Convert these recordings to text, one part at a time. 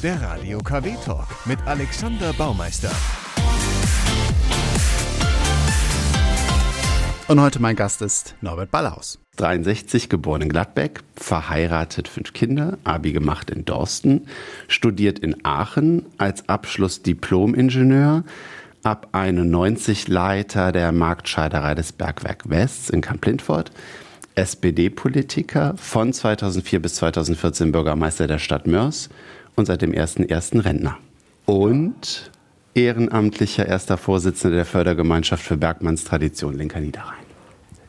Der Radio KW Talk mit Alexander Baumeister. Und heute mein Gast ist Norbert Ballhaus. 63, geboren in Gladbeck, verheiratet, fünf Kinder, Abi gemacht in Dorsten, studiert in Aachen, als Abschluss Diplom-Ingenieur, ab 91 Leiter der Marktscheiderei des Bergwerk West in Kamp-Lindfort, SPD-Politiker, von 2004 bis 2014 Bürgermeister der Stadt Mörs und seit dem 1.1. Rentner. Und ehrenamtlicher erster Vorsitzender der Fördergemeinschaft für Bergmanns Tradition Linker Niederrhein.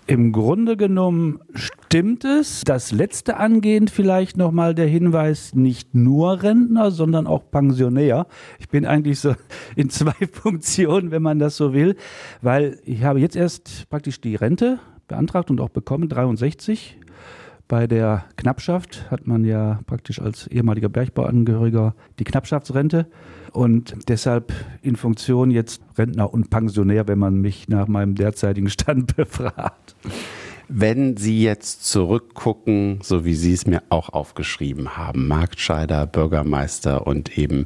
Im Grunde genommen stimmt es. Das letzte angehend vielleicht nochmal der Hinweis, nicht nur Rentner, sondern auch Pensionär. Ich bin eigentlich so in zwei Funktionen, wenn man das so will, weil ich habe jetzt erst praktisch die Rente beantragt und auch bekommen, 63. Bei der Knappschaft hat man ja praktisch als ehemaliger Bergbauangehöriger die Knappschaftsrente und deshalb in Funktion jetzt Rentner und Pensionär, wenn man mich nach meinem derzeitigen Stand befragt. Wenn Sie jetzt zurückgucken, so wie Sie es mir auch aufgeschrieben haben, Marktscheider, Bürgermeister und eben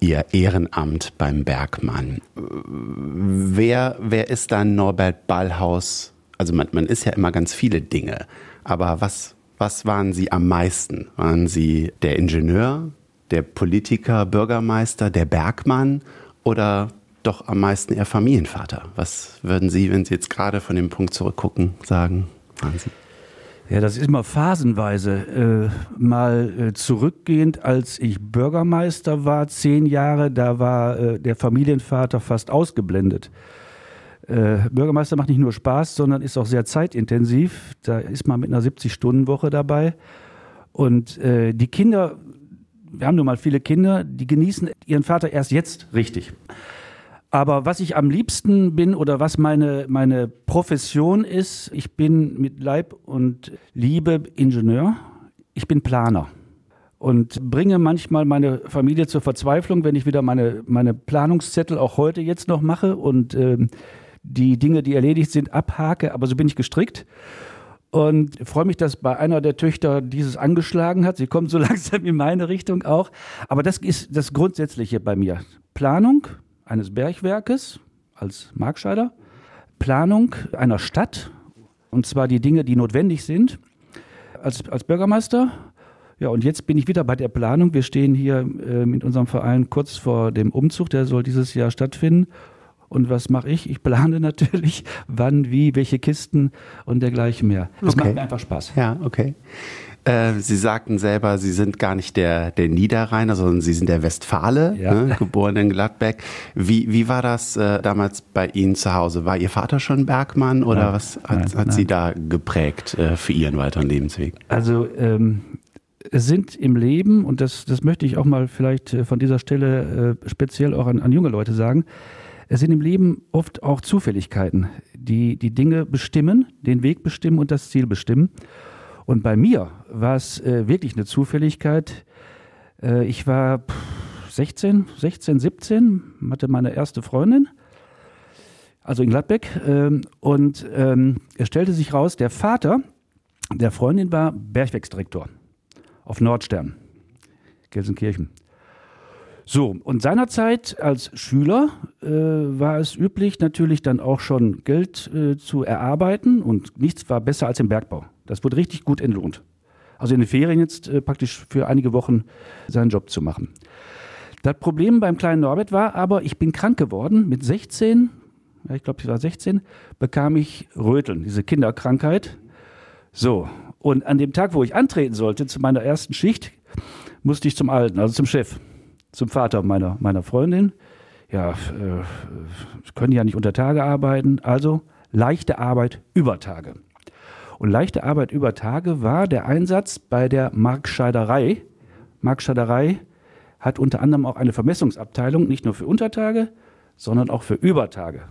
Ihr Ehrenamt beim Bergmann, wer, wer ist dann Norbert Ballhaus? Also man, man ist ja immer ganz viele Dinge, aber was, was waren Sie am meisten? Waren Sie der Ingenieur, der Politiker, Bürgermeister, der Bergmann oder doch am meisten Ihr Familienvater? Was würden Sie, wenn Sie jetzt gerade von dem Punkt zurückgucken, sagen? Wahnsinn. Ja, das ist immer phasenweise. Äh, mal äh, zurückgehend, als ich Bürgermeister war, zehn Jahre, da war äh, der Familienvater fast ausgeblendet. Äh, Bürgermeister macht nicht nur Spaß, sondern ist auch sehr zeitintensiv. Da ist man mit einer 70-Stunden-Woche dabei. Und äh, die Kinder, wir haben nun mal viele Kinder, die genießen ihren Vater erst jetzt richtig. Aber was ich am liebsten bin oder was meine, meine Profession ist, ich bin mit Leib und Liebe Ingenieur. Ich bin Planer und bringe manchmal meine Familie zur Verzweiflung, wenn ich wieder meine, meine Planungszettel auch heute jetzt noch mache und ähm, die Dinge, die erledigt sind, abhake. Aber so bin ich gestrickt. Und freue mich, dass bei einer der Töchter dieses angeschlagen hat. Sie kommt so langsam in meine Richtung auch. Aber das ist das Grundsätzliche bei mir. Planung, eines Bergwerkes als Markscheider, Planung einer Stadt, und zwar die Dinge, die notwendig sind, als, als Bürgermeister. Ja, und jetzt bin ich wieder bei der Planung. Wir stehen hier äh, mit unserem Verein kurz vor dem Umzug, der soll dieses Jahr stattfinden. Und was mache ich? Ich plane natürlich, wann, wie, welche Kisten und dergleichen mehr. Das Okay. macht mir einfach Spaß. Ja, okay. Äh, Sie sagten selber, Sie sind gar nicht der, der Niederrheiner, sondern Sie sind der Westfale, Ja. ne, geboren in Gladbeck. Wie, wie war das äh, damals bei Ihnen zu Hause? War Ihr Vater schon Bergmann oder Nein, was hat, nein, hat nein. Sie da geprägt äh, für Ihren weiteren Lebensweg? Also ähm, es sind im Leben, und das, das möchte ich auch mal vielleicht äh, von dieser Stelle äh, speziell auch an, an junge Leute sagen, es sind im Leben oft auch Zufälligkeiten, die die Dinge bestimmen, den Weg bestimmen und das Ziel bestimmen. Und bei mir war es äh, wirklich eine Zufälligkeit. Äh, ich war pff, 16, 16, 17, hatte meine erste Freundin, also in Gladbeck. Ähm, und ähm, es stellte sich raus, der Vater der Freundin war Bergwerksdirektor auf Nordstern, Gelsenkirchen. So, und seinerzeit als Schüler äh, war es üblich, natürlich dann auch schon Geld äh, zu erarbeiten und nichts war besser als im Bergbau. Das wurde richtig gut entlohnt. Also in den Ferien jetzt äh, praktisch für einige Wochen seinen Job zu machen. Das Problem beim kleinen Norbert war aber, ich bin krank geworden. Mit 16, ja, ich glaube, ich war 16, bekam ich Röteln, diese Kinderkrankheit. So, und an dem Tag, wo ich antreten sollte, zu meiner ersten Schicht, musste ich zum Alten, also zum Chef, zum Vater meiner, meiner Freundin. Ja, äh, können ja nicht unter Tage arbeiten, also leichte Arbeit über Tage. Und leichte Arbeit über Tage war der Einsatz bei der Markscheiderei. Markscheiderei hat unter anderem auch eine Vermessungsabteilung, nicht nur für Untertage, sondern auch für Übertage.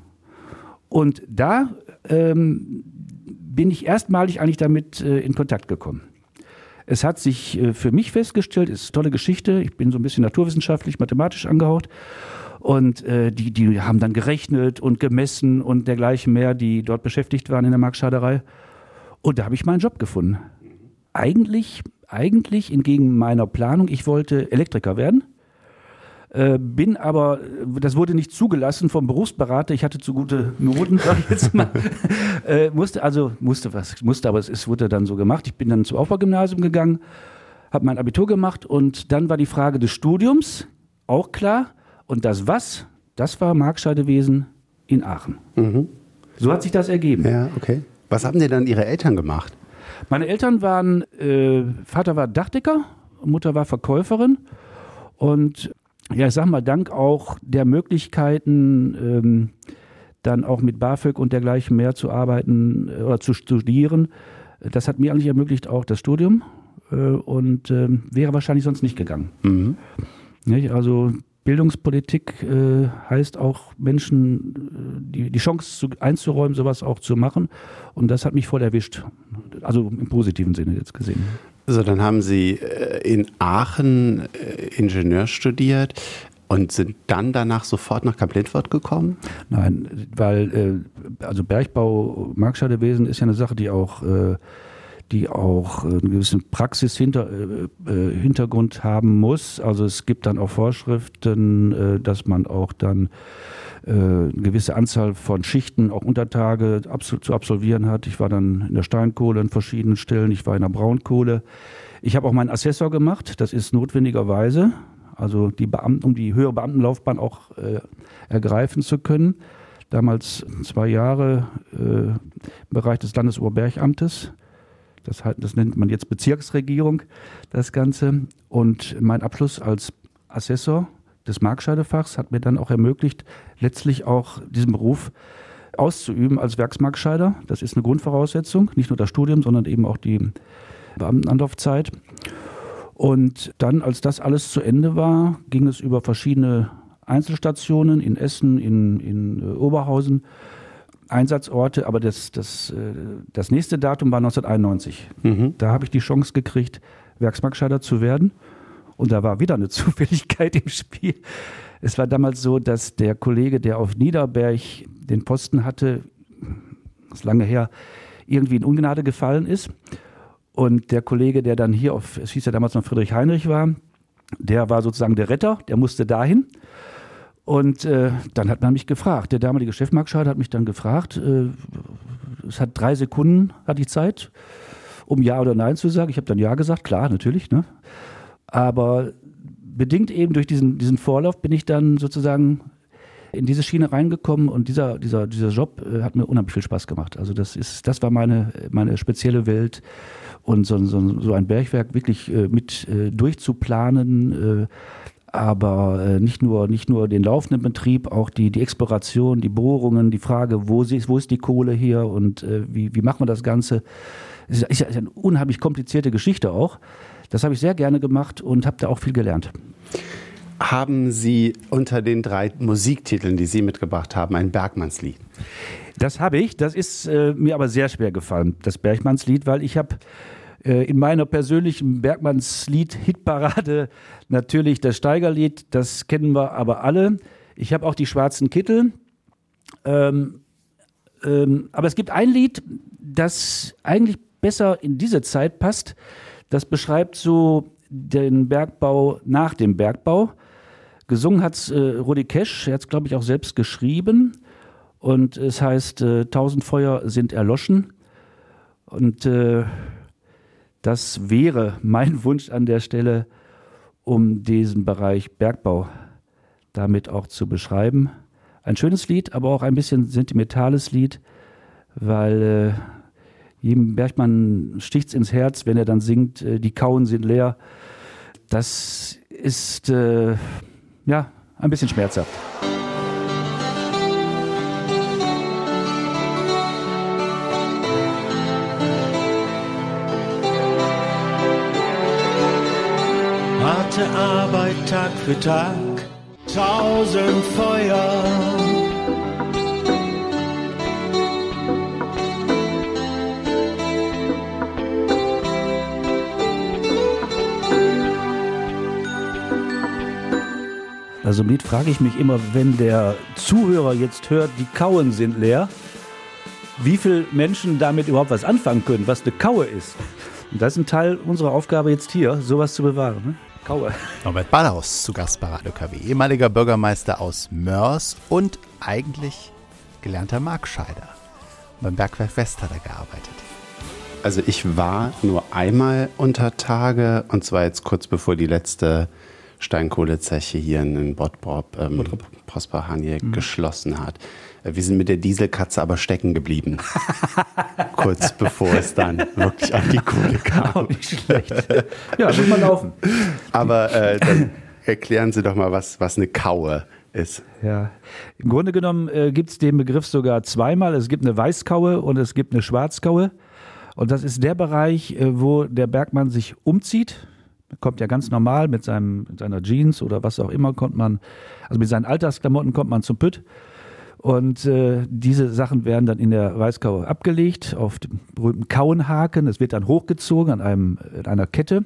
Und da ähm, bin ich erstmalig eigentlich damit äh, in Kontakt gekommen. Es hat sich äh, für mich festgestellt, ist eine tolle Geschichte. Ich bin so ein bisschen naturwissenschaftlich, mathematisch angehaucht. Und äh, die, die haben dann gerechnet und gemessen und dergleichen mehr, die dort beschäftigt waren in der Marktschaderei. Und da habe ich meinen Job gefunden. Eigentlich, eigentlich entgegen meiner Planung, ich wollte Elektriker werden. Äh, bin aber, das wurde nicht zugelassen vom Berufsberater. Ich hatte zu gute Noten, sag ich jetzt mal. äh, musste also, musste was, musste, aber es, es wurde dann so gemacht. Ich bin dann zum Aufbaugymnasium gegangen, habe mein Abitur gemacht und dann war die Frage des Studiums auch klar. Und das was, das war Markscheidewesen in Aachen. Mhm. So hat sich das ergeben. Ja, okay. Was haben dir dann Ihre Eltern gemacht? Meine Eltern waren, äh, Vater war Dachdecker, Mutter war Verkäuferin und ja, ich sag mal, dank auch der Möglichkeiten, ähm, dann auch mit BAföG und dergleichen mehr zu arbeiten äh, oder zu studieren, das hat mir eigentlich ermöglicht auch das Studium äh, und äh, wäre wahrscheinlich sonst nicht gegangen. Mhm. Nicht? Also Bildungspolitik äh, heißt auch Menschen äh, die, die Chance zu, einzuräumen, sowas auch zu machen. Und das hat mich voll erwischt. Also im positiven Sinne jetzt gesehen. So, dann haben Sie äh, in Aachen äh, Ingenieur studiert und sind dann danach sofort nach Kamp-Lindfort gekommen? Nein, weil äh, also Bergbau, Markscheidewesen ist ja eine Sache, die auch äh, die auch einen gewissen Praxishintergrund äh, haben muss. Also es gibt dann auch Vorschriften, dass man auch dann eine gewisse Anzahl von Schichten, auch Untertage zu absolvieren hat. Ich war dann in der Steinkohle an verschiedenen Stellen, ich war in der Braunkohle. Ich habe auch meinen Assessor gemacht, das ist notwendigerweise, also die Beamten, um die höhere Beamtenlaufbahn auch äh, ergreifen zu können. Damals zwei Jahre äh, im Bereich des Landesoberbergamtes. Das, das nennt man jetzt Bezirksregierung, das Ganze. Und mein Abschluss als Assessor des Markscheidefachs hat mir dann auch ermöglicht, letztlich auch diesen Beruf auszuüben als Werksmarkscheider. Das ist eine Grundvoraussetzung, nicht nur das Studium, sondern eben auch die Beamtenanlaufzeit. Und dann, als das alles zu Ende war, ging es über verschiedene Einzelstationen in Essen, in, in äh, Oberhausen, Einsatzorte, aber das, das, äh, das nächste Datum war 1991. Mhm. Da habe ich die Chance gekriegt, Werksmarkscheider zu werden. Und da war wieder eine Zufälligkeit im Spiel. Es war damals so, dass der Kollege, der auf Niederberg den Posten hatte, das ist lange her, irgendwie in Ungnade gefallen ist. Und der Kollege, der dann hier auf, es hieß ja damals noch Friedrich Heinrich war, der war sozusagen der Retter, der musste dahin. Und äh, dann hat man mich gefragt. Der damalige Chefmarktscheider hat mich dann gefragt. Äh, es hat drei Sekunden, hatte ich Zeit, um Ja oder Nein zu sagen. Ich habe dann Ja gesagt, klar, natürlich. Ne? Aber bedingt eben durch diesen, diesen Vorlauf bin ich dann sozusagen in diese Schiene reingekommen und dieser, dieser, dieser Job äh, hat mir unheimlich viel Spaß gemacht. Also das ist, das war meine, meine spezielle Welt und so, so, so ein Bergwerk wirklich äh, mit äh, durchzuplanen, äh, aber äh, nicht nur nicht nur den laufenden Betrieb, auch die die Exploration, die Bohrungen, die Frage, wo ist, wo ist die Kohle hier und äh, wie wie machen wir das Ganze? Es ist, ist eine unheimlich komplizierte Geschichte auch. Das habe ich sehr gerne gemacht und habe da auch viel gelernt. Haben Sie unter den drei Musiktiteln, die Sie mitgebracht haben, ein Bergmannslied? Das habe ich. Das ist äh, mir aber sehr schwer gefallen, das Bergmannslied, weil ich habe in meiner persönlichen Bergmannslied-Hitparade natürlich das Steigerlied. Das kennen wir aber alle. Ich habe auch die schwarzen Kittel. Ähm, ähm, aber es gibt ein Lied, das eigentlich besser in diese Zeit passt. Das beschreibt so den Bergbau nach dem Bergbau. Gesungen hat äh, Rudi Kesch, er hat es, glaube ich, auch selbst geschrieben. Und es heißt, äh, Feuer sind erloschen. Und äh, das wäre mein Wunsch an der Stelle, um diesen Bereich Bergbau damit auch zu beschreiben. Ein schönes Lied, aber auch ein bisschen sentimentales Lied, weil äh, jedem Bergmann sticht's ins Herz, wenn er dann singt, äh, die Kauen sind leer. Das ist äh, ja ein bisschen schmerzhaft. Harte Arbeit Tag für Tag, tausend Feuer Also im frage ich mich immer, wenn der Zuhörer jetzt hört, die Kauen sind leer, wie viele Menschen damit überhaupt was anfangen können, was eine Kaue ist. Und das ist ein Teil unserer Aufgabe jetzt hier, sowas zu bewahren. Ne? Kaue. Norbert Ballhaus zu Gast bei Radio KW, ehemaliger Bürgermeister aus Mörs und eigentlich gelernter Markscheider. Beim Bergwerk West hat er gearbeitet. Also ich war nur einmal unter Tage und zwar jetzt kurz bevor die letzte Steinkohlezeche hier in Bottrop, ähm. Prosper Hanje mhm. geschlossen hat. Äh, wir sind mit der Dieselkatze aber stecken geblieben. Kurz bevor es dann wirklich an die Kohle kam. Auch nicht schlecht. Ja, muss mal laufen. Aber äh, dann erklären Sie doch mal, was, was eine Kaue ist. Ja, im Grunde genommen äh, gibt es den Begriff sogar zweimal. Es gibt eine Weißkaue und es gibt eine Schwarzkaue. Und das ist der Bereich, äh, wo der Bergmann sich umzieht. Kommt ja ganz normal mit, seinem, mit seiner Jeans oder was auch immer, kommt man, also mit seinen Alltagsklamotten kommt man zum Pütt. Und äh, diese Sachen werden dann in der Weißkaue abgelegt auf dem berühmten Kauenhaken. Es wird dann hochgezogen an einem, in einer Kette.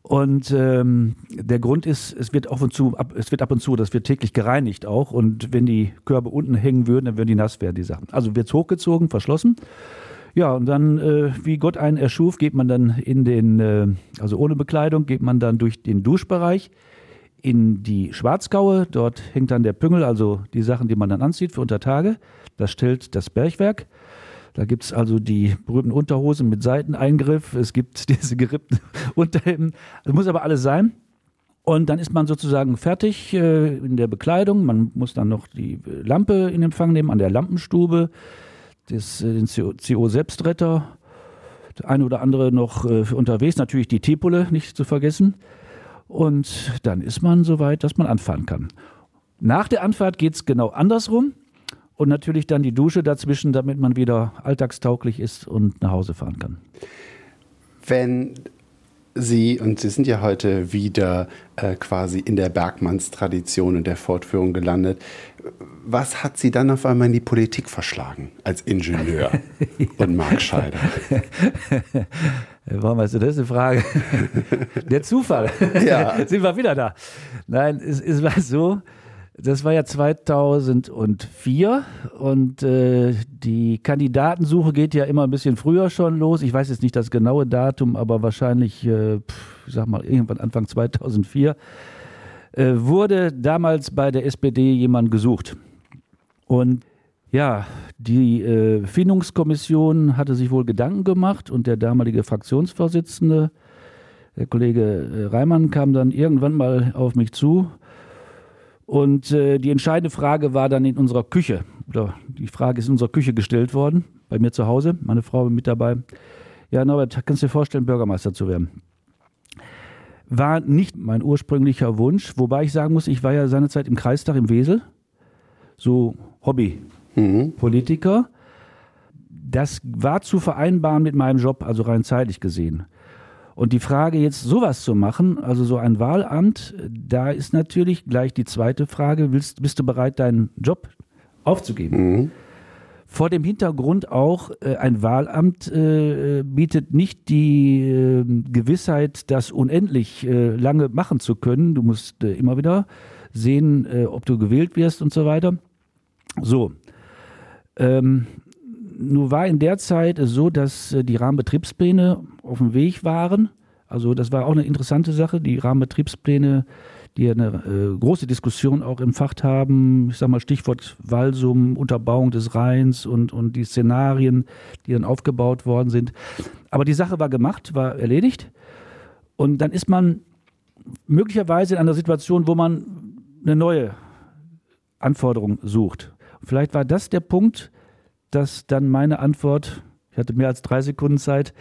Und ähm, der Grund ist, es wird ab und zu, ab, es wird ab und zu, das wird täglich gereinigt auch. Und wenn die Körbe unten hängen würden, dann würden die nass werden, die Sachen. Also wird es hochgezogen, verschlossen. Ja, und dann, äh, wie Gott einen erschuf, geht man dann in den, äh, also ohne Bekleidung, geht man dann durch den Duschbereich in die Schwarzgaue. Dort hängt dann der Püngel, also die Sachen, die man dann anzieht für Untertage. Das stellt das Bergwerk. Da gibt es also die berühmten Unterhosen mit Seiteneingriff. Es gibt diese gerippten Unterhemden. Das muss aber alles sein. Und dann ist man sozusagen fertig äh, in der Bekleidung. Man muss dann noch die Lampe in Empfang nehmen an der Lampenstube das, äh, den CO-Selbstretter, der eine oder andere noch äh, unterwegs, natürlich die Tepole nicht zu vergessen. Und dann ist man so weit, dass man anfahren kann. Nach der Anfahrt geht es genau andersrum und natürlich dann die Dusche dazwischen, damit man wieder alltagstauglich ist und nach Hause fahren kann. Wenn Sie, und Sie sind ja heute wieder äh, quasi in der Bergmannstradition und der Fortführung gelandet. Was hat Sie dann auf einmal in die Politik verschlagen als Ingenieur ja. und Markscheider? Warum hast du das eine Frage? Der Zufall. Ja. Sind wir wieder da? Nein, es, es war so, das war ja 2004 und äh, die Kandidatensuche geht ja immer ein bisschen früher schon los. Ich weiß jetzt nicht das genaue Datum, aber wahrscheinlich, äh, ich sag mal, irgendwann Anfang 2004 äh, wurde damals bei der SPD jemand gesucht. Und ja, die äh, Findungskommission hatte sich wohl Gedanken gemacht und der damalige Fraktionsvorsitzende, der Kollege äh, Reimann, kam dann irgendwann mal auf mich zu und äh, die entscheidende Frage war dann in unserer Küche, oder die Frage ist in unserer Küche gestellt worden, bei mir zu Hause, meine Frau mit dabei. Ja, Norbert, kannst du dir vorstellen, Bürgermeister zu werden? War nicht mein ursprünglicher Wunsch, wobei ich sagen muss, ich war ja seinerzeit im Kreistag im Wesel, so Hobby-Politiker. Mhm. Das war zu vereinbaren mit meinem Job, also rein zeitlich gesehen. Und die Frage jetzt sowas zu machen, also so ein Wahlamt, da ist natürlich gleich die zweite Frage, willst, bist du bereit, deinen Job aufzugeben? Mhm. Vor dem Hintergrund auch, äh, ein Wahlamt äh, bietet nicht die äh, Gewissheit, das unendlich äh, lange machen zu können. Du musst äh, immer wieder sehen, äh, ob du gewählt wirst und so weiter. So. Ähm, nur war in der Zeit so, dass äh, die Rahmenbetriebspläne auf dem Weg waren. Also das war auch eine interessante Sache. Die Rahmenbetriebspläne, die eine äh, große Diskussion auch empfacht haben. Ich sage mal Stichwort Walsum, Unterbauung des Rheins und, und die Szenarien, die dann aufgebaut worden sind. Aber die Sache war gemacht, war erledigt. Und dann ist man möglicherweise in einer Situation, wo man eine neue Anforderung sucht. Vielleicht war das der Punkt, dass dann meine Antwort, ich hatte mehr als drei Sekunden Zeit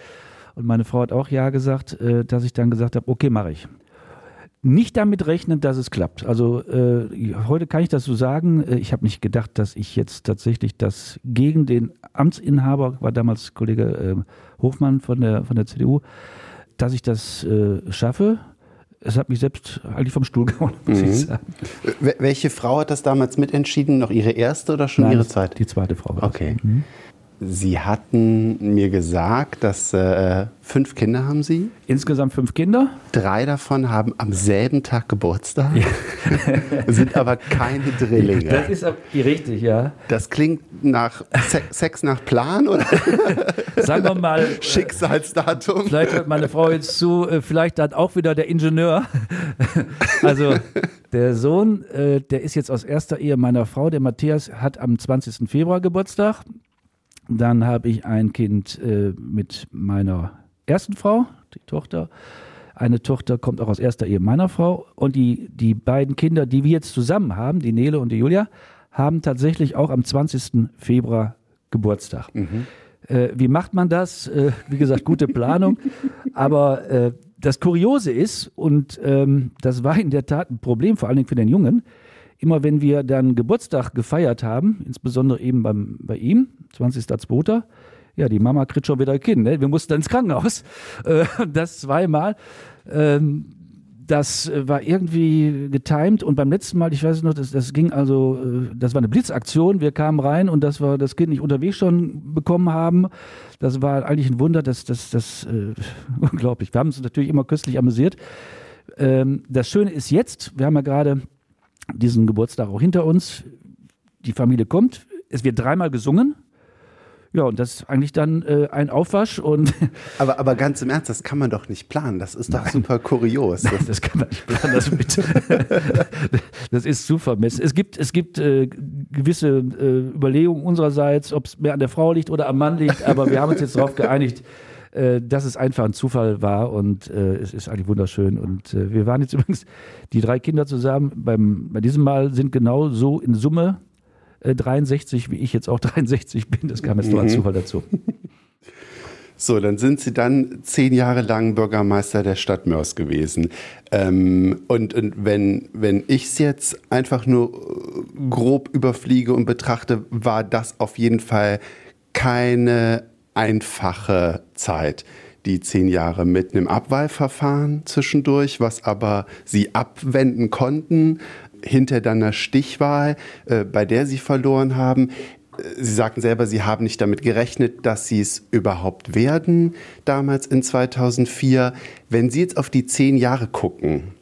und meine Frau hat auch Ja gesagt, äh, dass ich dann gesagt habe, okay, mache ich. Nicht damit rechnen, dass es klappt. Also äh, heute kann ich das so sagen. Äh, ich habe nicht gedacht, dass ich jetzt tatsächlich das gegen den Amtsinhaber, war damals Kollege äh, Hofmann von der, von der CDU, dass ich das äh, schaffe es hat mich selbst eigentlich vom Stuhl gehauen, muss mhm. ich sagen. Welche Frau hat das damals mitentschieden? Noch ihre erste oder schon Nein, ihre Zeit? Die zweite Frau. okay. Mhm. Sie hatten mir gesagt, dass äh, fünf Kinder haben Sie. Insgesamt fünf Kinder. Drei davon haben am selben Tag Geburtstag, sind aber keine Drillinge. Das ist richtig, ja. Das klingt nach Se Sex nach Plan oder Sagen wir mal, Schicksalsdatum. vielleicht hört meine Frau jetzt zu, äh, vielleicht dann auch wieder der Ingenieur. Also der Sohn, äh, der ist jetzt aus erster Ehe meiner Frau, der Matthias, hat am 20. Februar Geburtstag. Dann habe ich ein Kind äh, mit meiner ersten Frau, die Tochter. Eine Tochter kommt auch aus erster Ehe meiner Frau. Und die, die beiden Kinder, die wir jetzt zusammen haben, die Nele und die Julia, haben tatsächlich auch am 20. Februar Geburtstag. Äh, wie macht man das? Äh, wie gesagt, gute Planung. Aber äh, das Kuriose ist, und ähm, das war in der Tat ein Problem, vor allen Dingen für den Jungen, immer wenn wir dann Geburtstag gefeiert haben, insbesondere eben beim, bei ihm, 20.02., ja, die Mama kriegt schon wieder ein Kind. Ne? Wir mussten ins Krankenhaus. Äh, das zweimal. Ähm, das war irgendwie getimed und beim letzten Mal, ich weiß noch, das, das ging also, äh, das war eine Blitzaktion. Wir kamen rein und das war das Kind nicht unterwegs schon bekommen haben. Das war eigentlich ein Wunder, das, das, das, äh, unglaublich. Wir haben uns natürlich immer köstlich amüsiert. Ähm, das Schöne ist jetzt, wir haben ja gerade diesen Geburtstag auch hinter uns. Die Familie kommt, es wird dreimal gesungen. Ja, und das ist eigentlich dann äh, ein Aufwasch und Aber, aber ganz im Ernst, das kann man doch nicht planen. Das ist doch super kurios. Das, das kann man nicht planen, das, bitte. das ist zu vermessen. Es gibt, es gibt äh, gewisse äh, Überlegungen unsererseits, ob es mehr an der Frau liegt oder am Mann liegt, aber wir haben uns jetzt darauf geeinigt, äh, dass es einfach ein Zufall war und äh, es ist eigentlich wunderschön. Und äh, wir waren jetzt übrigens die drei Kinder zusammen. Beim, bei diesem Mal sind genau so in Summe äh, 63, wie ich jetzt auch 63 bin. Das kam jetzt nur als Zufall dazu. So, dann sind Sie dann zehn Jahre lang Bürgermeister der Stadt Mörs gewesen. Ähm, und und wenn, wenn ich es jetzt einfach nur äh, grob überfliege und betrachte, war das auf jeden Fall keine einfache Zeit. Die zehn Jahre mit einem Abwahlverfahren zwischendurch, was aber Sie abwenden konnten, hinter dann einer Stichwahl, äh, bei der Sie verloren haben. Sie sagten selber, Sie haben nicht damit gerechnet, dass Sie es überhaupt werden, damals in 2004. Wenn Sie jetzt auf die zehn Jahre gucken,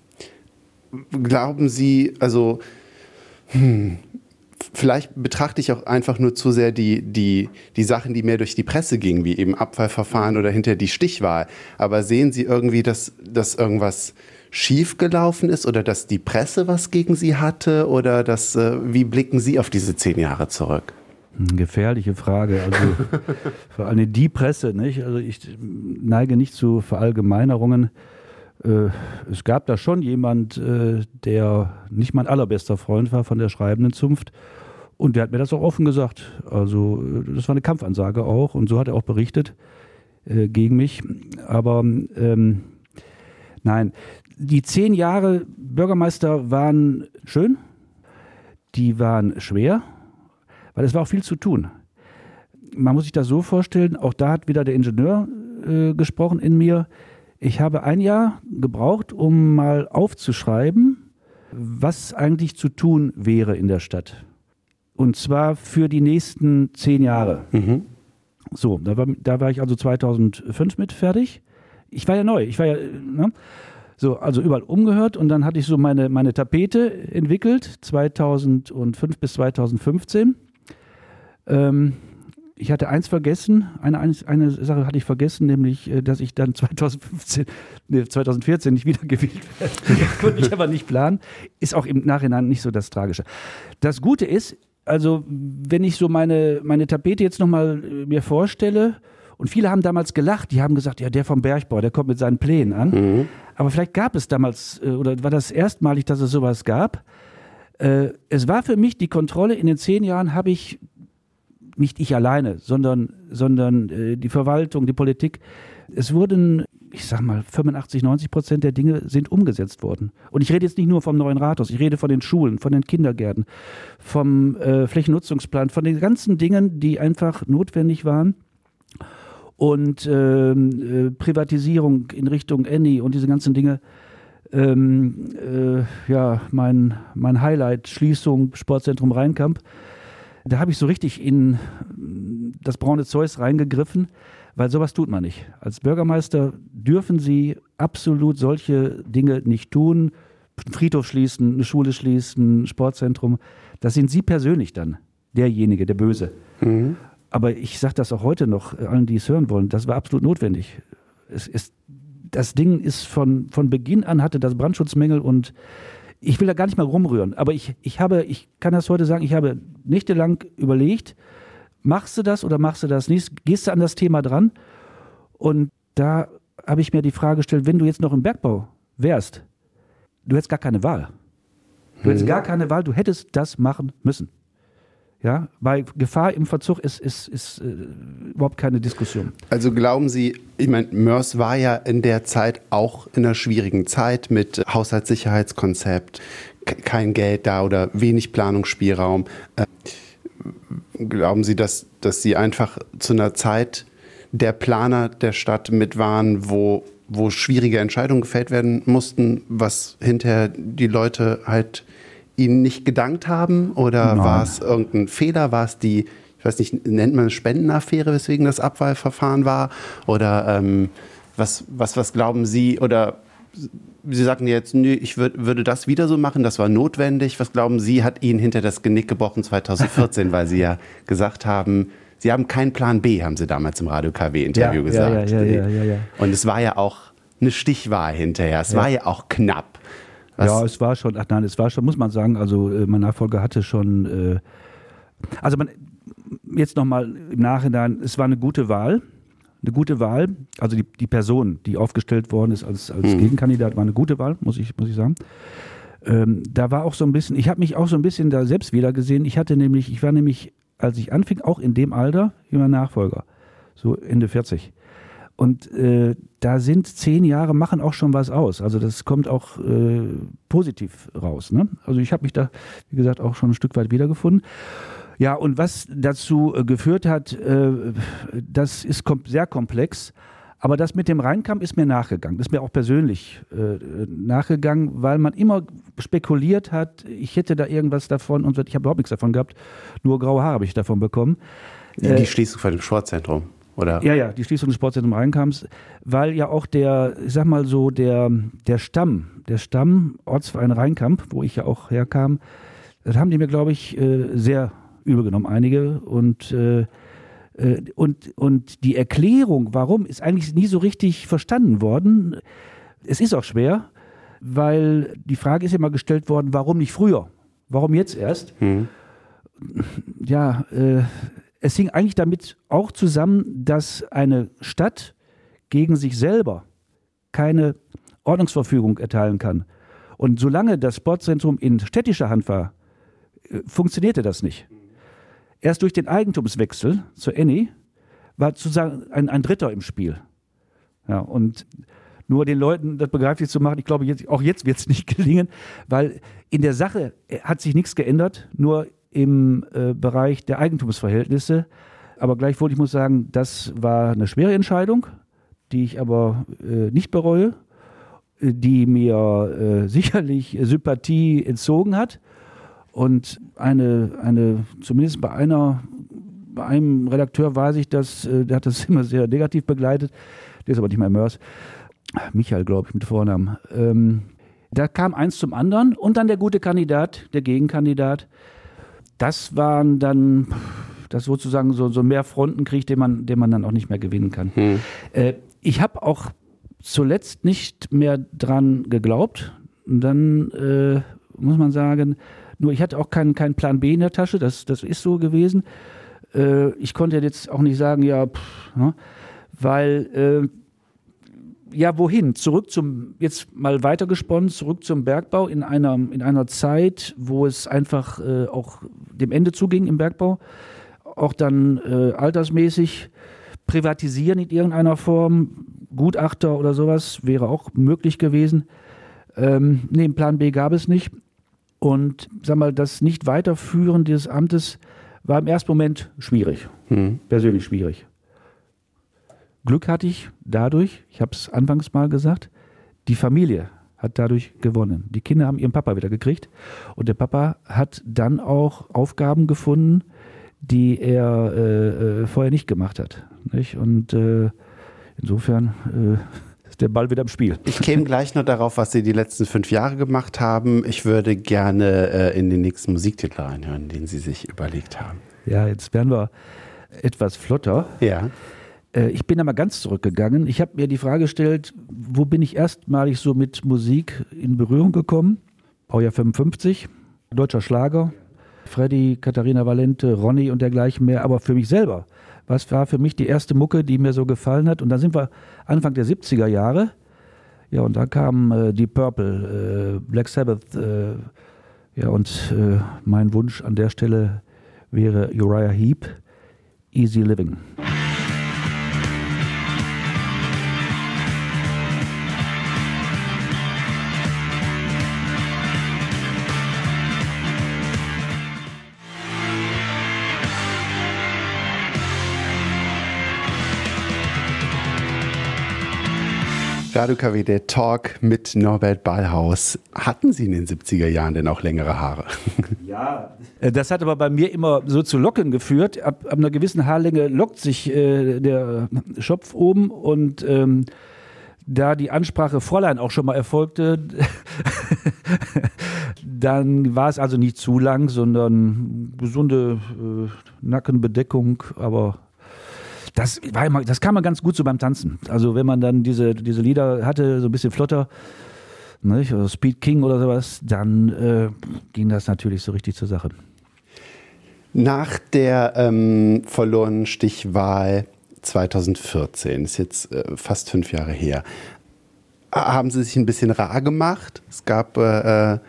glauben Sie, also, hm, vielleicht betrachte ich auch einfach nur zu sehr die, die, die Sachen, die mehr durch die Presse gingen, wie eben Abwahlverfahren oder hinter die Stichwahl. Aber sehen Sie irgendwie, dass, dass irgendwas schiefgelaufen ist oder dass die Presse was gegen Sie hatte? Oder dass, äh, wie blicken Sie auf diese zehn Jahre zurück? Hm, Gefährliche Frage. Also vor allem die Presse, nicht? Also ich neige nicht zu Verallgemeinerungen. Äh, es gab da schon jemand, äh, der nicht mein allerbester Freund war von der schreibenden Zunft. Und der hat mir das auch offen gesagt. Also äh, das war eine Kampfansage auch. Und so hat er auch berichtet äh, gegen mich. Aber ähm, nein, die zehn Jahre Bürgermeister waren schön. Die waren schwer weil es war auch viel zu tun. Man muss sich das so vorstellen, auch da hat wieder der Ingenieur äh, gesprochen in mir. Ich habe ein Jahr gebraucht, um mal aufzuschreiben, was eigentlich zu tun wäre in der Stadt. Und zwar für die nächsten zehn Jahre. Mhm. So, da war, da war ich also 2005 mit fertig. Ich war ja neu, ich war ja, ne? So, also überall umgehört und dann hatte ich so meine, meine Tapete entwickelt, 2005 bis 2015. Ähm, ich hatte eins vergessen, eine, eine Sache hatte ich vergessen, nämlich, äh, dass ich dann 2015, nee, 2014 nicht wiedergewählt werde. Das konnte ich aber nicht planen. Ist auch im Nachhinein nicht so das Tragische. Das Gute ist, also, wenn ich so meine, meine Tapete jetzt nochmal äh, mir vorstelle, und viele haben damals gelacht, die haben gesagt, ja, der vom Bergbau, der kommt mit seinen Plänen an. Mhm. Aber vielleicht gab es damals, äh, oder war das erstmalig, dass es sowas gab. Äh, Es war für mich die Kontrolle, in den zehn Jahren habe ich nicht ich alleine, sondern, sondern die Verwaltung, die Politik. Es wurden, ich sag mal, 85, 90 Prozent der Dinge sind umgesetzt worden. Und ich rede jetzt nicht nur vom neuen Rathaus, ich rede von den Schulen, von den Kindergärten, vom äh, Flächennutzungsplan, von den ganzen Dingen, die einfach notwendig waren. Und ähm, äh, Privatisierung in Richtung Annie und diese ganzen Dinge. Ähm, äh, ja, mein, mein Highlight, Schließung, Sportzentrum Rheinkamp da habe ich so richtig in das braune Zeus reingegriffen, weil sowas tut man nicht. Als Bürgermeister dürfen Sie absolut solche Dinge nicht tun. Einen Friedhof schließen, eine Schule schließen, ein Sportzentrum. Das sind Sie persönlich dann, derjenige, der Böse. Mhm. Aber ich sage das auch heute noch allen, die es hören wollen, das war absolut notwendig. Es ist, das Ding ist von, von Beginn an hatte das Brandschutzmängel und ich will da gar nicht mal rumrühren, aber ich, ich habe, ich kann das heute sagen, ich habe nächtelang überlegt, machst du das oder machst du das nicht? Gehst du an das Thema dran? Und da habe ich mir die Frage gestellt, wenn du jetzt noch im Bergbau wärst, du hättest gar keine Wahl. Du hättest gar keine Wahl, du hättest das machen müssen. Ja, weil Gefahr im Verzug ist, ist, ist äh, überhaupt keine Diskussion. Also glauben Sie, ich meine, Mörs war ja in der Zeit auch in einer schwierigen Zeit mit Haushaltssicherheitskonzept, ke- kein Geld da oder wenig Planungsspielraum. Äh, glauben Sie, dass, dass Sie einfach zu einer Zeit der Planer der Stadt mit waren, wo, wo schwierige Entscheidungen gefällt werden mussten, was hinterher die Leute halt Ihnen nicht gedankt haben? Oder Nein. war es irgendein Fehler? War es die, ich weiß nicht, nennt man es Spendenaffäre, weswegen das Abwahlverfahren war? Oder ähm, was, was, was glauben Sie? Oder Sie sagten jetzt, nö, ich würd, würde das wieder so machen, das war notwendig. Was glauben Sie, hat Ihnen hinter das Genick gebrochen 2014, weil Sie ja gesagt haben, Sie haben keinen Plan B, haben Sie damals im Radio KW-Interview Ja, gesagt. ja, ja, ja, ja, ja. Und es war ja auch eine Stichwahl hinterher. Es war ja auch knapp. Was, Ja, es war schon, ach nein, es war schon, muss man sagen, also äh, mein Nachfolger hatte schon, äh, also man, jetzt nochmal im Nachhinein, es war eine gute Wahl, eine gute Wahl, also die, die Person, die aufgestellt worden ist als, als Gegenkandidat, war eine gute Wahl, muss ich, muss ich sagen. Ähm, da war auch so ein bisschen, ich habe mich auch so ein bisschen da selbst wieder gesehen. Ich hatte nämlich, ich war nämlich, als ich anfing, auch in dem Alter wie mein Nachfolger, so Ende 40. Und äh, da sind zehn Jahre, machen auch schon was aus. Also das kommt auch äh, positiv raus. Ne? Also ich habe mich da, wie gesagt, auch schon ein Stück weit wiedergefunden. Ja, und was dazu äh, geführt hat, äh, das ist kom sehr komplex. Aber das mit dem Rheinkampf ist mir nachgegangen. Das ist mir auch persönlich äh, nachgegangen, weil man immer spekuliert hat, ich hätte da irgendwas davon und ich habe überhaupt nichts davon gehabt. Nur graue Haare habe ich davon bekommen. die, die Schließung von dem Sportzentrum, oder? Ja, ja, die Schließung des Sportzentrums Rheinkamps, weil ja auch der, ich sag mal so, der, der Stamm, der Stamm Ortsverein Rheinkamp, wo ich ja auch herkam, das haben die mir, glaube ich, sehr übel genommen, einige. Und, äh, äh, und, und die Erklärung, warum, ist eigentlich nie so richtig verstanden worden. Es ist auch schwer, weil die Frage ist ja mal gestellt worden, warum nicht früher? Warum jetzt erst? ja, äh, es hing eigentlich damit auch zusammen, dass eine Stadt gegen sich selber keine Ordnungsverfügung erteilen kann. Und solange das Sportzentrum in städtischer Hand war, äh, funktionierte das nicht. Erst durch den Eigentumswechsel zur ENI war sozusagen ein, ein Dritter im Spiel. Ja, und nur den Leuten das begreiflich zu machen, ich glaube, jetzt, auch jetzt wird es nicht gelingen, weil in der Sache hat sich nichts geändert, nur im äh, Bereich der Eigentumsverhältnisse. Aber gleichwohl, ich muss sagen, das war eine schwere Entscheidung, die ich aber äh, nicht bereue, äh, die mir äh, sicherlich Sympathie entzogen hat und eine, eine zumindest bei einer, bei einem Redakteur weiß ich, dass äh, der hat das immer sehr negativ begleitet, der ist aber nicht mehr Mörs, Michael, glaube ich, mit Vornamen. Ähm, da kam eins zum anderen und dann der gute Kandidat, der Gegenkandidat. Das waren dann das sozusagen so, so ein Mehrfrontenkrieg, den man, den man dann auch nicht mehr gewinnen kann. Äh, ich habe auch zuletzt nicht mehr dran geglaubt. Und dann äh, muss man sagen, nur ich hatte auch keinen keinen Plan B in der Tasche, das, das ist so gewesen. Äh, ich konnte jetzt auch nicht sagen, ja, pff, ne, weil, äh, ja, wohin? Zurück zum, jetzt mal weitergesponnen, zurück zum Bergbau in einer, in einer Zeit, wo es einfach äh, auch dem Ende zuging im Bergbau, auch dann äh, altersmäßig privatisieren in irgendeiner Form, Gutachter oder sowas wäre auch möglich gewesen. Ähm, nee, Plan B gab es nicht. Und sag mal, das Nicht-Weiterführen dieses Amtes war im ersten Moment schwierig. Persönlich schwierig. Glück hatte ich dadurch, ich habe es anfangs mal gesagt, die Familie hat dadurch gewonnen. Die Kinder haben ihren Papa wieder gekriegt und der Papa hat dann auch Aufgaben gefunden, die er äh, äh, vorher nicht gemacht hat. Nicht? Und äh, insofern äh, der Ball wieder im Spiel. Ich käme gleich noch darauf, was Sie die letzten fünf Jahre gemacht haben. Ich würde gerne äh, in den nächsten Musiktitel reinhören, den Sie sich überlegt haben. Ja, jetzt werden wir etwas flotter. Ja. Äh, ich bin aber ganz zurückgegangen. Ich habe mir die Frage gestellt, wo bin ich erstmalig so mit Musik in Berührung gekommen? Baujahr 55, deutscher Schlager, Freddy, Katharina Valente, Ronny und dergleichen mehr, aber für mich selber. Was war für mich die erste Mucke, die mir so gefallen hat? Und dann sind wir Anfang der 70er Jahre. Ja, und da kam äh, die Purple, äh, Black Sabbath. Äh, ja, und äh, mein Wunsch an der Stelle wäre Uriah Heep, Easy Living. Radio KW, der Talk mit Norbert Ballhaus. Hatten Sie in den 70er Jahren denn auch längere Haare? Ja, äh, das hat aber bei mir immer so zu Locken geführt. Ab, ab einer gewissen Haarlänge lockt sich äh, der Schopf oben und ähm, da die Ansprache Fräulein auch schon mal erfolgte, dann war es also nicht zu lang, sondern gesunde äh, Nackenbedeckung, aber das war immer, das kam mal ganz gut so beim Tanzen. Also wenn man dann diese, diese Lieder hatte, so ein bisschen flotter, nicht, oder Speed King oder sowas, dann äh, ging das natürlich so richtig zur Sache. Nach der ähm, verlorenen Stichwahl 2014, ist jetzt äh, fast fünf Jahre her, haben Sie sich ein bisschen rar gemacht. Es gab äh, äh äh,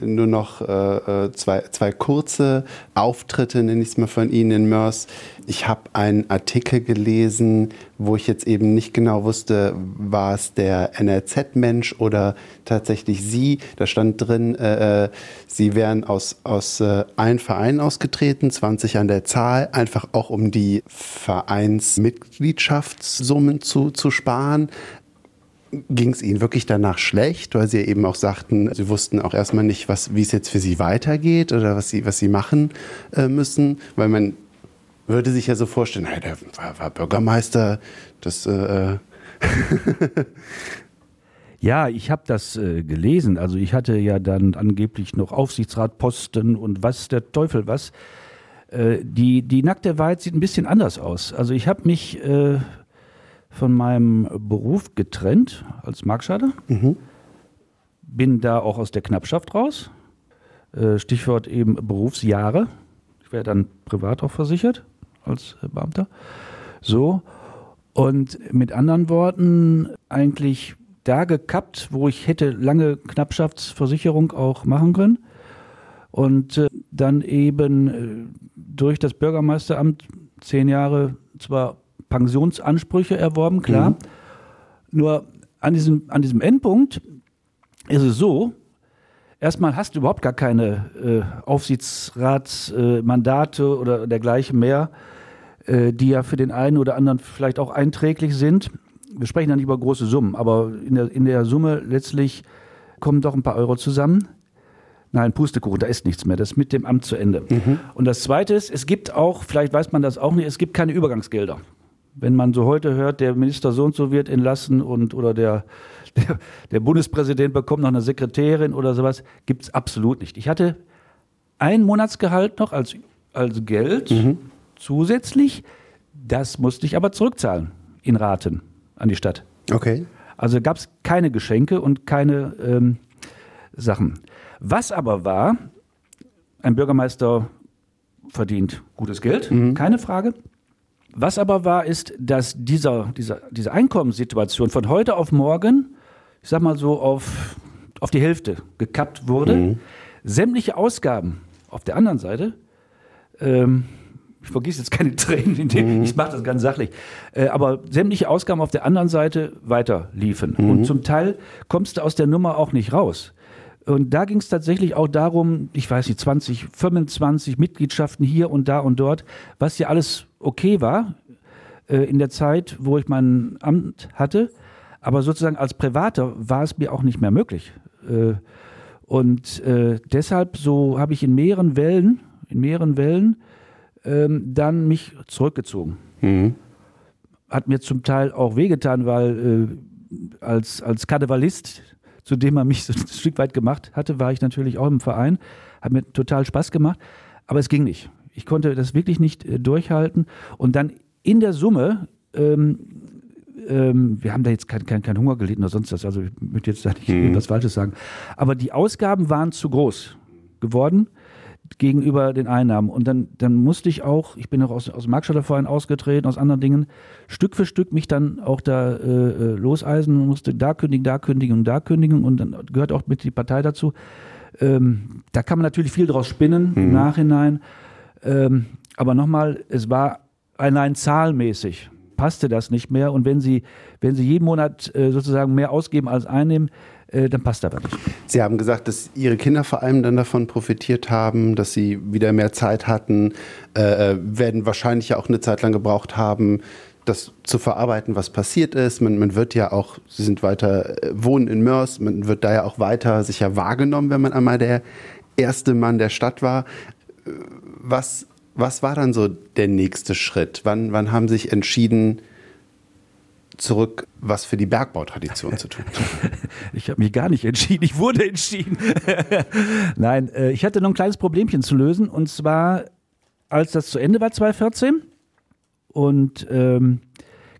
nur noch äh, äh, zwei, zwei kurze Auftritte, nenne ich es mal von Ihnen in Mörs. Ich habe einen Artikel gelesen, wo ich jetzt eben nicht genau wusste, war es der NRZ-Mensch oder tatsächlich Sie. Da stand drin, äh, äh, Sie wären aus, aus äh, allen Vereinen ausgetreten, 20 an der Zahl, einfach auch um die Vereinsmitgliedschaftssummen zu, zu sparen. Ging es Ihnen wirklich danach schlecht, weil Sie eben auch sagten, Sie wussten auch erstmal nicht, was, wie es jetzt für Sie weitergeht oder was Sie, was Sie machen äh, müssen? Weil man würde sich ja so vorstellen, hey, der war, war Bürgermeister, das. Äh, äh Ja, ich habe das äh, gelesen. Also ich hatte ja dann angeblich noch Aufsichtsratposten und was der Teufel was. Äh, die, die nackte Wahrheit sieht ein bisschen anders aus. Also ich habe mich äh, von meinem Beruf getrennt als Markscheider. Mhm. Bin da auch aus der Knappschaft raus. Äh, Stichwort eben Berufsjahre. Ich wäre dann privat auch versichert als Beamter. So. Und mit anderen Worten, eigentlich da gekappt, wo ich hätte lange Knappschaftsversicherung auch machen können. Und äh, dann eben äh, durch das Bürgermeisteramt zehn Jahre zwar Pensionsansprüche erworben, klar. Mhm. Nur an diesem, an diesem Endpunkt ist es so, erstmal hast du überhaupt gar keine äh, Aufsichtsratsmandate äh, oder dergleichen mehr, äh, die ja für den einen oder anderen vielleicht auch einträglich sind. Wir sprechen dann nicht über große Summen, aber in der, in der Summe letztlich kommen doch ein paar Euro zusammen. Nein, Pustekuchen, da ist nichts mehr. Das ist mit dem Amt zu Ende. Mhm. Und das Zweite ist, es gibt auch, vielleicht weiß man das auch nicht, es gibt keine Übergangsgelder wenn man so heute hört, der Minister so und so wird entlassen und oder der, der, der Bundespräsident bekommt noch eine Sekretärin oder sowas, gibt es absolut nicht. Ich hatte ein Monatsgehalt noch als, als Geld mhm. zusätzlich, das musste ich aber zurückzahlen in Raten an die Stadt. Okay. Also gab es keine Geschenke und keine ähm, Sachen. Was aber war, ein Bürgermeister verdient gutes Geld, mhm. keine Frage. Was aber war, ist, dass dieser, dieser, diese Einkommenssituation von heute auf morgen, ich sag mal so, auf, auf die Hälfte gekappt wurde. Mhm. Sämtliche Ausgaben auf der anderen Seite, ähm, ich vergieße jetzt keine Tränen, mhm. ich mache das ganz sachlich, äh, aber sämtliche Ausgaben auf der anderen Seite weiter liefen. Mhm. Und zum Teil kommst du aus der Nummer auch nicht raus. Und da ging es tatsächlich auch darum, ich weiß nicht, 20, 25 Mitgliedschaften hier und da und dort, was ja alles okay war äh, in der Zeit, wo ich mein Amt hatte. Aber sozusagen als Privater war es mir auch nicht mehr möglich. Äh, und äh, deshalb so habe ich in mehreren Wellen, in mehreren Wellen ähm, dann mich zurückgezogen. Mhm. Hat mir zum Teil auch wehgetan, weil äh, als, als Karnevalist, zu dem man mich so ein Stück weit gemacht hatte, war ich natürlich auch im Verein. Hat mir total Spaß gemacht, aber es ging nicht. Ich konnte das wirklich nicht äh, durchhalten. Und dann in der Summe, ähm, ähm, wir haben da jetzt keinen kein, kein Hunger gelitten oder sonst was, also ich möchte jetzt da nicht Mhm. was Falsches sagen. Aber die Ausgaben waren zu groß geworden gegenüber den Einnahmen. Und dann, dann musste ich auch, ich bin auch aus, aus dem Marktschalterverein ausgetreten, aus anderen Dingen, Stück für Stück mich dann auch da äh, äh, loseisen und musste da kündigen, da kündigen und da kündigen und dann gehört auch mit die Partei dazu. Ähm, da kann man natürlich viel draus spinnen im Nachhinein. Ähm, aber nochmal, es war allein zahlmäßig passte das nicht mehr. Und wenn Sie, wenn Sie jeden Monat äh, sozusagen mehr ausgeben als einnehmen, äh, dann passt aber nicht. Sie haben gesagt, dass Ihre Kinder vor allem dann davon profitiert haben, dass sie wieder mehr Zeit hatten, äh, werden wahrscheinlich ja auch eine Zeit lang gebraucht haben, das zu verarbeiten, was passiert ist. Man, man wird ja auch, Sie sind weiter, äh, wohnen in Mörs, man wird da ja auch weiter sicher wahrgenommen, wenn man einmal der erste Mann der Stadt war. Was, was war dann so der nächste Schritt? Wann, wann haben Sie sich entschieden, zurück was für die Bergbautradition zu tun? Ich habe mich gar nicht entschieden, ich wurde entschieden. Nein, äh, ich hatte noch ein kleines Problemchen zu lösen und zwar, als das zu Ende war 2014 und ähm,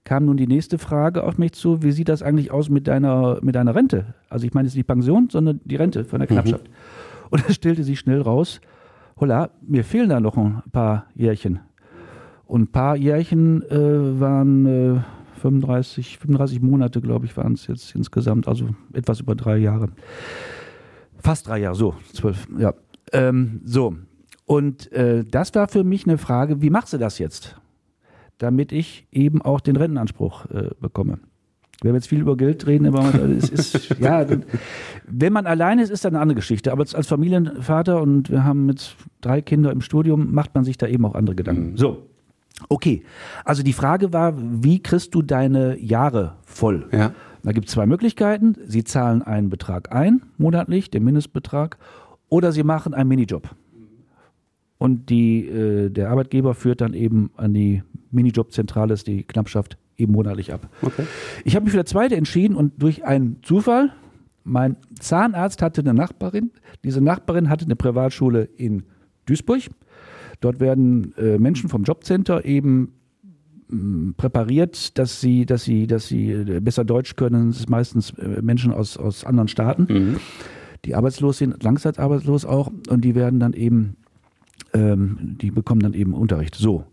kam nun die nächste Frage auf mich zu, wie sieht das eigentlich aus mit deiner, mit deiner Rente? Also ich meine jetzt nicht Pension, sondern die Rente von der Knappschaft. Und es stellte sich schnell raus, holla, mir fehlen da noch ein paar Jährchen. Und ein paar Jährchen äh, waren äh, 35, 35 Monate, glaube ich, waren es jetzt insgesamt, also etwas über drei Jahre. Fast drei Jahre, so, zwölf, ja. Ähm, so, und äh, das war für mich eine Frage, wie machst du das jetzt? Damit ich eben auch den Rentenanspruch äh, bekomme. Wir haben jetzt viel über Geld reden, aber es ist, ja, wenn man alleine ist, ist das eine andere Geschichte. Aber als Familienvater und wir haben jetzt drei Kinder im Studium, macht man sich da eben auch andere Gedanken. So. Okay, also die Frage war, wie kriegst du deine Jahre voll? Ja. Da gibt es zwei Möglichkeiten. Sie zahlen einen Betrag ein, monatlich, den Mindestbetrag, oder sie machen einen Minijob. Und die, äh, der Arbeitgeber führt dann eben an die Minijobzentrale, ist die Knappschaft, eben monatlich ab. Okay. Ich habe mich für das zweite entschieden und durch einen Zufall, mein Zahnarzt hatte eine Nachbarin, diese Nachbarin hatte eine Privatschule in Duisburg. Dort werden äh, Menschen vom Jobcenter eben mh, präpariert, dass sie, dass sie, dass sie äh, besser Deutsch können. Das sind meistens äh, Menschen aus, aus anderen Staaten, die arbeitslos sind, langzeitarbeitslos auch, und die werden dann eben, ähm, die bekommen dann eben Unterricht. So.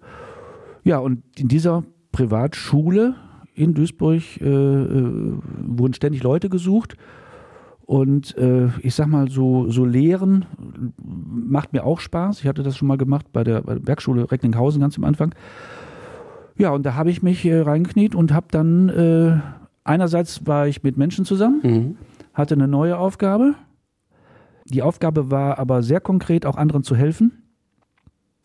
Ja, und in dieser Privatschule in Duisburg äh, äh, wurden ständig Leute gesucht. Und äh, ich sag mal, so, so Lehren macht mir auch Spaß. Ich hatte das schon mal gemacht bei der, bei der Bergschule Recklinghausen ganz am Anfang. Ja, und da habe ich mich äh, reingekniet und habe dann, äh, einerseits war ich mit Menschen zusammen, hatte eine neue Aufgabe. Die Aufgabe war aber sehr konkret, auch anderen zu helfen.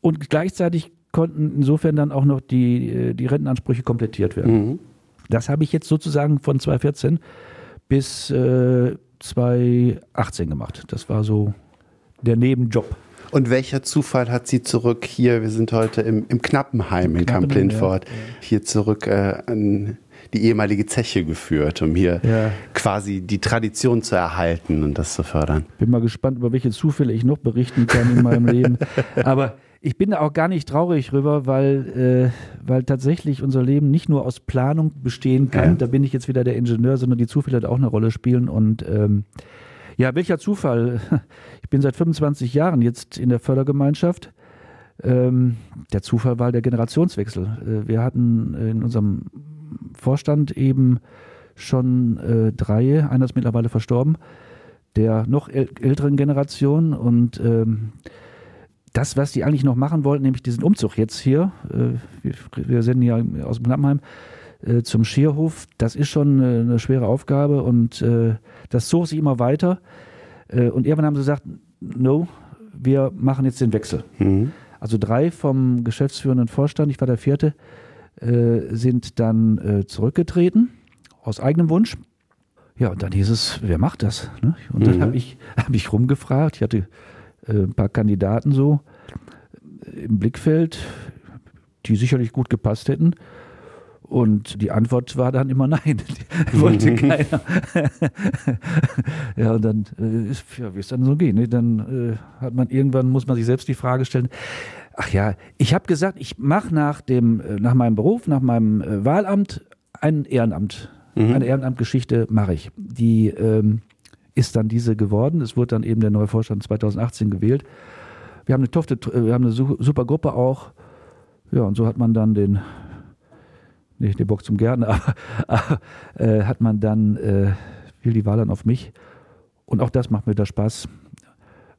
Und gleichzeitig konnten insofern dann auch noch die, äh, die Rentenansprüche komplettiert werden. Mhm. Das habe ich jetzt sozusagen von 2014 bis äh, 2018 gemacht. Das war so der Nebenjob. Und welcher Zufall hat Sie zurück hier? Wir sind heute im, im Knappenheim in Kamp-Lindfort. Hier zurück äh, an die ehemalige Zeche geführt, um hier Ja. quasi die Tradition zu erhalten und das zu fördern. Bin mal gespannt, über welche Zufälle ich noch berichten kann in meinem Leben. Aber ich bin da auch gar nicht traurig rüber, weil, äh, weil tatsächlich unser Leben nicht nur aus Planung bestehen kann. Ja. Da bin ich jetzt wieder der Ingenieur, sondern die Zufälle da auch eine Rolle spielen. Und ähm, ja, welcher Zufall? Ich bin seit 25 Jahren jetzt in der Fördergemeinschaft. Ähm, der Zufall war der Generationswechsel. Äh, wir hatten in unserem Vorstand eben schon äh, drei, einer ist mittlerweile verstorben, der noch äl älteren Generation und ähm, das, was die eigentlich noch machen wollten, nämlich diesen Umzug jetzt hier, äh, wir, wir senden ja aus dem Knappenheim äh, zum Schierhof, das ist schon äh, eine schwere Aufgabe und äh, das zog sich immer weiter. Äh, und irgendwann haben sie gesagt, no, wir machen jetzt den Wechsel. Mhm. Also drei vom geschäftsführenden Vorstand, ich war der vierte, äh, sind dann zurückgetreten aus eigenem Wunsch. Ja, und dann hieß es, wer macht das? Ne? Und dann Mhm. habe ich, hab ich rumgefragt, ich hatte ein paar Kandidaten so. Im Blickfeld, die sicherlich gut gepasst hätten. Und die Antwort war dann immer nein. Die wollte keiner. ja, und dann äh, ist, ja, wie es dann so geht. Ne? Dann äh, hat man irgendwann, muss man sich selbst die Frage stellen, ach ja, ich habe gesagt, ich mache nach dem, äh, nach meinem Beruf, nach meinem äh, Wahlamt ein Ehrenamt. Eine Ehrenamtgeschichte mache ich. Die ähm, ist dann diese geworden. Es wurde dann eben der neue Vorstand 2018 gewählt. Wir haben eine tofte, wir haben eine su- super Gruppe auch. Ja, und so hat man dann den, nicht den Bock zum Gärtner, aber, aber äh, hat man dann, äh, fiel die Wahl dann auf mich. Und auch das macht mir da Spaß,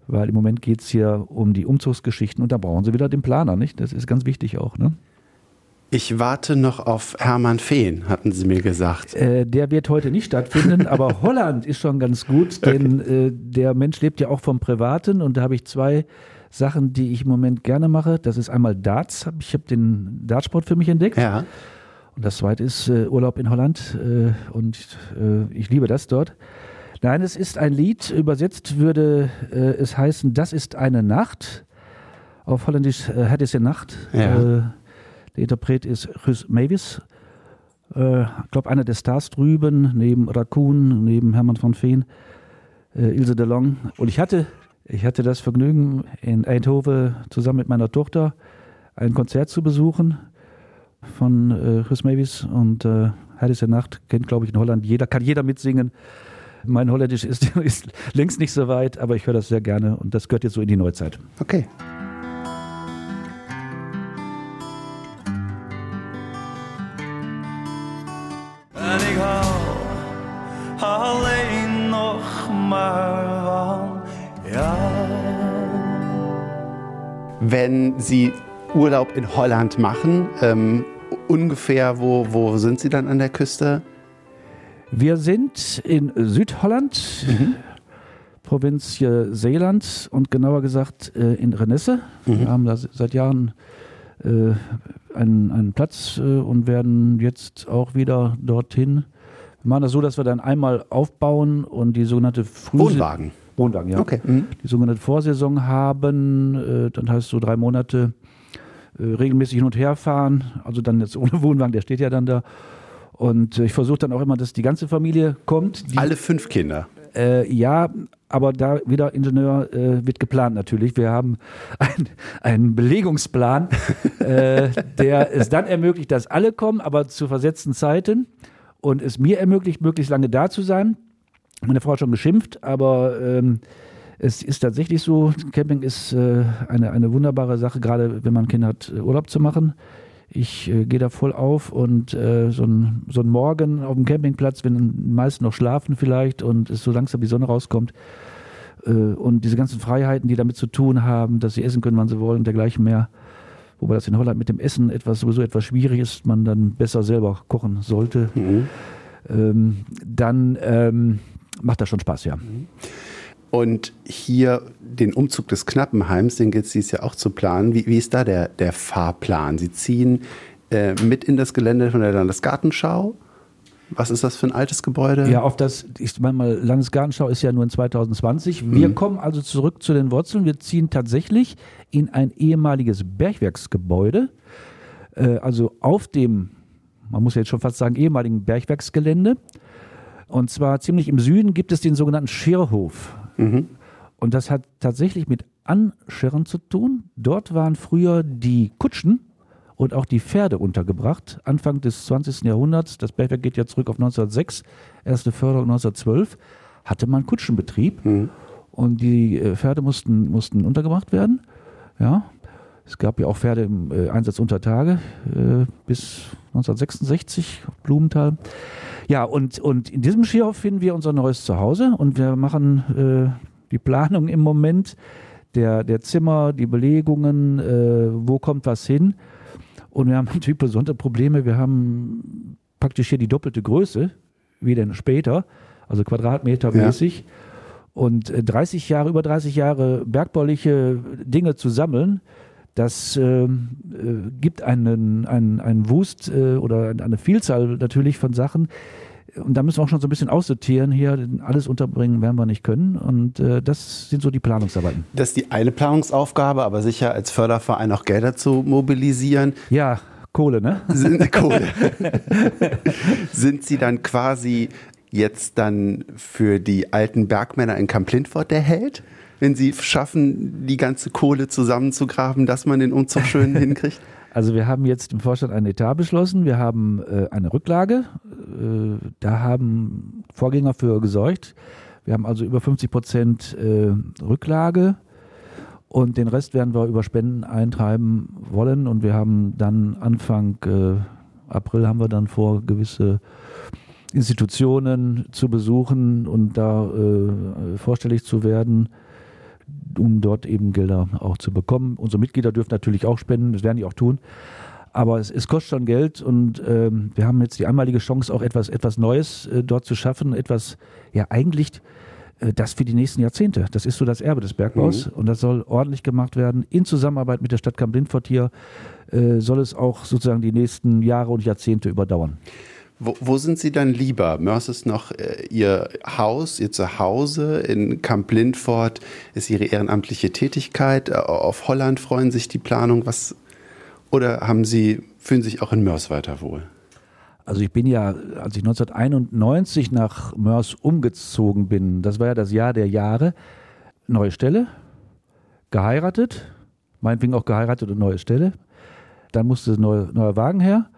weil im Moment geht es hier um die Umzugsgeschichten und da brauchen sie wieder den Planer, nicht? Das ist ganz wichtig auch, ne? Ich warte noch auf Hermann Fehn, hatten Sie mir gesagt. Äh, der wird heute nicht stattfinden, aber Holland ist schon ganz gut, denn äh, der Mensch lebt ja auch vom Privaten und da habe ich zwei Sachen, die ich im Moment gerne mache. Das ist einmal Darts, ich habe den Dartsport für mich entdeckt. Ja. Und das zweite ist äh, Urlaub in Holland äh, und äh, ich liebe das dort. Nein, es ist ein Lied, übersetzt würde äh, es heißen, das ist eine Nacht. Auf Holländisch äh, een Nacht. Ja. Äh, der Interpret ist Rhys Mavis. Äh, ich glaube, einer der Stars drüben, neben Raccoon, neben Hermann von Veen, äh, Ilse de Long. Und ich hatte, ich hatte das Vergnügen, in Eindhoven zusammen mit meiner Tochter ein Konzert zu besuchen von äh, Chris Mavis und äh, Heilige Nacht kennt, glaube ich, in Holland jeder, kann jeder mitsingen. Mein Holländisch ist, ist längst nicht so weit, aber ich höre das sehr gerne und das gehört jetzt so in die Neuzeit. Okay. Wenn Sie Urlaub in Holland machen, ähm, ungefähr, wo, wo sind Sie dann an der Küste? Wir sind in Südholland, Provinz äh, Seeland und genauer gesagt äh, in Renesse. Wir haben da se- seit Jahren äh, einen, einen Platz äh, und werden jetzt auch wieder dorthin. Wir machen das so, dass wir dann einmal aufbauen und die sogenannte Früh Wohnwagen. Wohnwagen, ja. Okay. Mhm. Die sogenannte Vorsaison haben, äh, dann heißt so drei Monate äh, regelmäßig hin und her fahren. Also dann jetzt ohne Wohnwagen, der steht ja dann da. Und äh, ich versuche dann auch immer, dass die ganze Familie kommt. Die, Alle fünf Kinder. äh, ja, aber da wieder Ingenieur äh, wird geplant natürlich. Wir haben ein- einen Belegungsplan, äh, der es dann ermöglicht, dass alle kommen, aber zu versetzten Zeiten und es mir ermöglicht, möglichst lange da zu sein. Meine Frau hat schon geschimpft, aber ähm, es ist tatsächlich so, Camping ist äh, eine, eine wunderbare Sache, gerade wenn man Kinder hat, äh, Urlaub zu machen. Ich äh, gehe da voll auf und äh, so, ein, so ein Morgen auf dem Campingplatz, wenn die meisten noch schlafen vielleicht und es so langsam die Sonne rauskommt äh, und diese ganzen Freiheiten, die damit zu tun haben, dass sie essen können, wann sie wollen und dergleichen mehr. Wobei das in Holland mit dem Essen etwas sowieso etwas schwierig ist, man dann besser selber kochen sollte. Ähm, dann ähm, macht das schon Spaß, ja. Und hier den Umzug des Knappenheims, den gilt es dieses Jahr auch zu planen. Wie, wie ist da der, der Fahrplan? Sie ziehen äh, mit in das Gelände von der Landesgartenschau. Was ist das für ein altes Gebäude? Ja, auf das, ich meine mal, Landesgartenschau ist ja nur in 2020. Wir kommen also zurück zu den Wurzeln. Wir ziehen tatsächlich in ein ehemaliges Bergwerksgebäude, äh, also auf dem, man muss ja jetzt schon fast sagen, ehemaligen Bergwerksgelände. Und zwar ziemlich im Süden gibt es den sogenannten Schirrhof. Und das hat tatsächlich mit Anschirren zu tun. Dort waren früher die Kutschen und auch die Pferde untergebracht. Anfang des 20. Jahrhunderts, das Bergwerk geht ja zurück auf 1906, erste Förderung 1912, hatte man Kutschenbetrieb und die äh, Pferde mussten, mussten untergebracht werden. Ja. Es gab ja auch Pferde im äh, Einsatz unter Tage äh, bis 1966, Blumenthal. Ja, und, und in diesem Skierhof finden wir unser neues Zuhause und wir machen äh, die Planung im Moment der, der Zimmer, die Belegungen, äh, wo kommt was hin. Und wir haben natürlich besondere Probleme. Wir haben praktisch hier die doppelte Größe wie denn später, also quadratmetermäßig. Und äh, 30 Jahre, über 30 Jahre bergbauliche Dinge zu sammeln, das ähm, äh, gibt einen, einen, einen Wust äh, oder eine Vielzahl natürlich von Sachen. und da müssen wir auch schon so ein bisschen aussortieren hier. Alles unterbringen werden wir nicht können. Und äh, das sind so die Planungsarbeiten. Das ist die eine Planungsaufgabe, aber sicher als Förderverein auch Gelder zu mobilisieren. Ja, Kohle, ne? Sind, Kohle. sind Sie dann quasi jetzt dann für die alten Bergmänner in Camp Lindfort der Held? Wenn Sie schaffen, die ganze Kohle zusammenzugraben, dass man den Umzug schön hinkriegt? Also wir haben jetzt im Vorstand eine Etat beschlossen. Wir haben äh, eine Rücklage. Äh, da haben Vorgänger für gesorgt. Wir haben also über 50 Prozent äh, Rücklage und den Rest werden wir über Spenden eintreiben wollen. Und wir haben dann Anfang äh, April haben wir dann vor, gewisse Institutionen zu besuchen und da äh, vorstellig zu werden um dort eben Gelder auch zu bekommen. Unsere Mitglieder dürfen natürlich auch spenden, das werden die auch tun. Aber es, es kostet schon Geld und ähm, wir haben jetzt die einmalige Chance, auch etwas, etwas Neues äh, dort zu schaffen, etwas, ja eigentlich äh, das für die nächsten Jahrzehnte. Das ist so das Erbe des Bergbaus mhm. und das soll ordentlich gemacht werden. In Zusammenarbeit mit der Stadt Kamp-Lindfort hier äh, soll es auch sozusagen die nächsten Jahre und Jahrzehnte überdauern. Wo, wo, sind Sie dann lieber? Mörs ist noch äh, Ihr Haus, Ihr Zuhause in Camp Lindfort, ist Ihre ehrenamtliche Tätigkeit. Äh, auf Holland freuen sich die Planung. Was, oder haben Sie, fühlen sich auch in Mörs weiter wohl? Also ich bin ja, als ich 1991 nach Mörs umgezogen bin, das war ja das Jahr der Jahre, neue Stelle, geheiratet, meinetwegen auch geheiratet und neue Stelle. Dann musste ein neuer, neuer Wagen her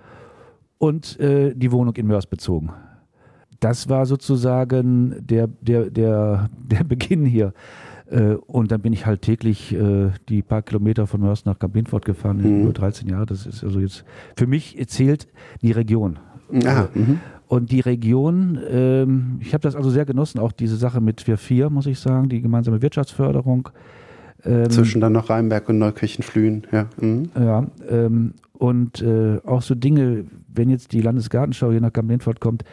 und äh, die Wohnung in Mörs bezogen. Das war sozusagen der, der, der, der Beginn hier. Äh, und dann bin ich halt täglich äh, die paar Kilometer von Mörs nach Kamp-Lindfort gefahren, mhm. über 13 Jahre. Das ist also jetzt, für mich zählt die Region. Ah, mhm. Und die Region, ähm, ich habe das also sehr genossen, auch diese Sache mit Wir 4, muss ich sagen, die gemeinsame Wirtschaftsförderung. Ähm, Zwischen dann noch Rheinberg und Neukirchen-Flühen, ja. Mhm. Ja, ähm, und äh, auch so Dinge, wenn jetzt die Landesgartenschau hier nach Kamp-Lindfort kommt,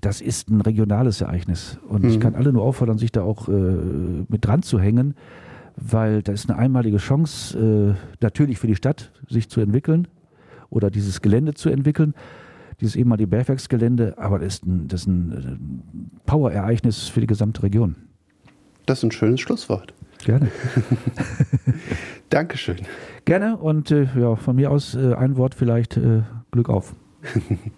das ist ein regionales Ereignis. Und mhm. ich kann alle nur auffordern, sich da auch äh, mit dran zu hängen, weil da ist eine einmalige Chance, äh, natürlich für die Stadt, sich zu entwickeln oder dieses Gelände zu entwickeln, dieses ehemalige Bergwerksgelände, aber das ist ein, das ist ein äh, Power-Ereignis für die gesamte Region. Das ist ein schönes Schlusswort. Gerne. Dankeschön. Gerne und äh, ja, von mir aus äh, ein Wort vielleicht äh, Glück auf. 哼哼哼